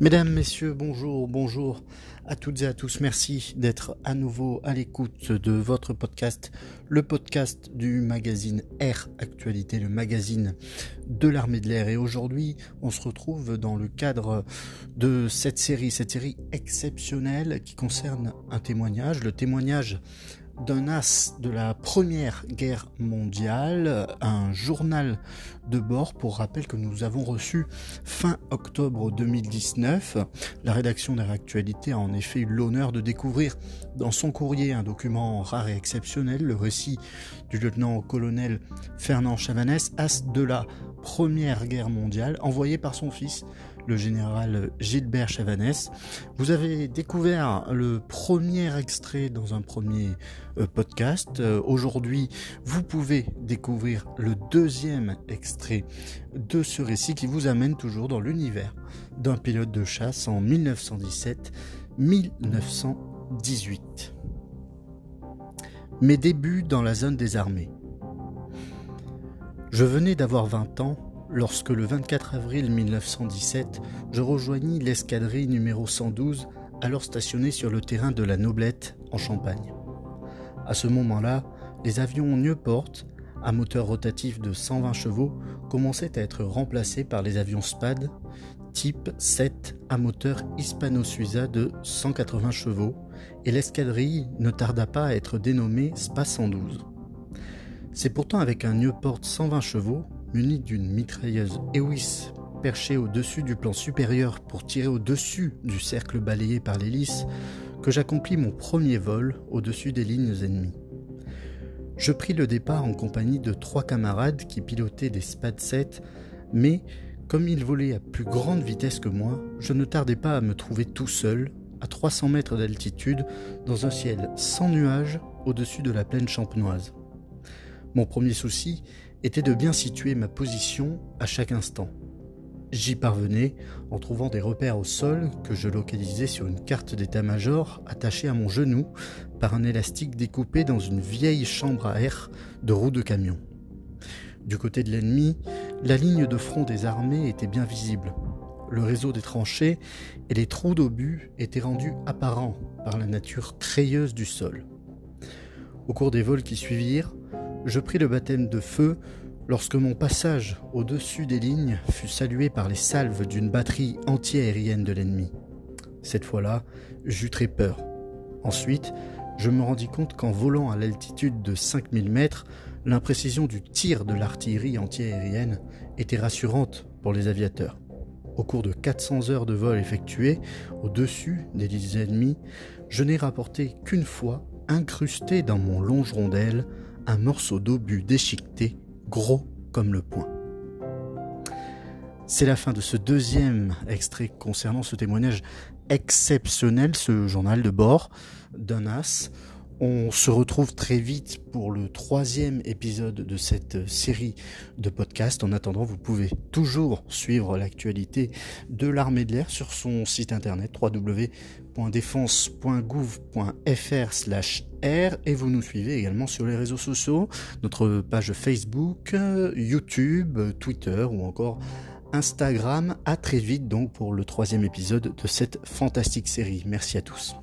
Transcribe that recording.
Mesdames, Messieurs, bonjour, bonjour à toutes et à tous. Merci d'être à nouveau à l'écoute de votre podcast, le podcast du magazine Air Actualité, le magazine de l'armée de l'air. Et aujourd'hui, on se retrouve dans le cadre de cette série, cette série exceptionnelle qui concerne un témoignage, le témoignage d'un as de la Première Guerre mondiale, un journal de bord pour rappel que nous avons reçu fin octobre 2019. La rédaction d'Air Actualité a en effet eu l'honneur de découvrir dans son courrier un document rare et exceptionnel, le récit du lieutenant-colonel Fernand Chavanès, as de la Première Guerre mondiale, envoyé par son fils le général Gilbert Chavanès. Vous avez découvert le premier extrait dans un premier euh, podcast. Euh, aujourd'hui, vous pouvez découvrir le deuxième extrait de ce récit qui vous amène toujours dans l'univers d'un pilote de chasse en 1917-1918. Mes débuts dans la zone des armées. Je venais d'avoir 20 ans lorsque le 24 avril 1917, je rejoignis l'escadrille numéro 112, alors stationnée sur le terrain de la Noblette, en Champagne. À ce moment-là, les avions Nieuport, à moteur rotatif de 120 chevaux, commençaient à être remplacés par les avions SPAD, type 7 à moteur hispano-suiza de 180 chevaux, et l'escadrille ne tarda pas à être dénommée SPA 112. C'est pourtant avec un Nieuport 120 chevaux muni d'une mitrailleuse Ewis perchée au-dessus du plan supérieur pour tirer au-dessus du cercle balayé par l'hélice, que j'accomplis mon premier vol au-dessus des lignes ennemies. Je pris le départ en compagnie de trois camarades qui pilotaient des Spad 7, mais comme ils volaient à plus grande vitesse que moi, je ne tardais pas à me trouver tout seul, à 300 mètres d'altitude, dans un ciel sans nuages au-dessus de la plaine champenoise. Mon premier souci était de bien situer ma position à chaque instant. J'y parvenais en trouvant des repères au sol que je localisais sur une carte d'état-major attachée à mon genou par un élastique découpé dans une vieille chambre à air de roue de camion. Du côté de l'ennemi, la ligne de front des armées était bien visible. Le réseau des tranchées et les trous d'obus étaient rendus apparents par la nature crayeuse du sol. Au cours des vols qui suivirent, je pris le baptême de feu lorsque mon passage au-dessus des lignes fut salué par les salves d'une batterie antiaérienne de l'ennemi. Cette fois-là, j'eus très peur. Ensuite, je me rendis compte qu'en volant à l'altitude de 5000 mètres, l'imprécision du tir de l'artillerie antiaérienne était rassurante pour les aviateurs. Au cours de 400 heures de vol effectuées au-dessus des lignes ennemies, je n'ai rapporté qu'une fois, incrusté dans mon longeron d'aile, un morceau d'obus déchiqueté, gros comme le poing. C'est la fin de ce deuxième extrait concernant ce témoignage exceptionnel, ce journal de bord d'un as. On se retrouve très vite pour le troisième épisode de cette série de podcasts. En attendant, vous pouvez toujours suivre l'actualité de l'armée de l'air sur son site internet www.défense.gouv.fr/r et vous nous suivez également sur les réseaux sociaux, notre page Facebook, YouTube, Twitter ou encore Instagram. À très vite donc pour le troisième épisode de cette fantastique série. Merci à tous.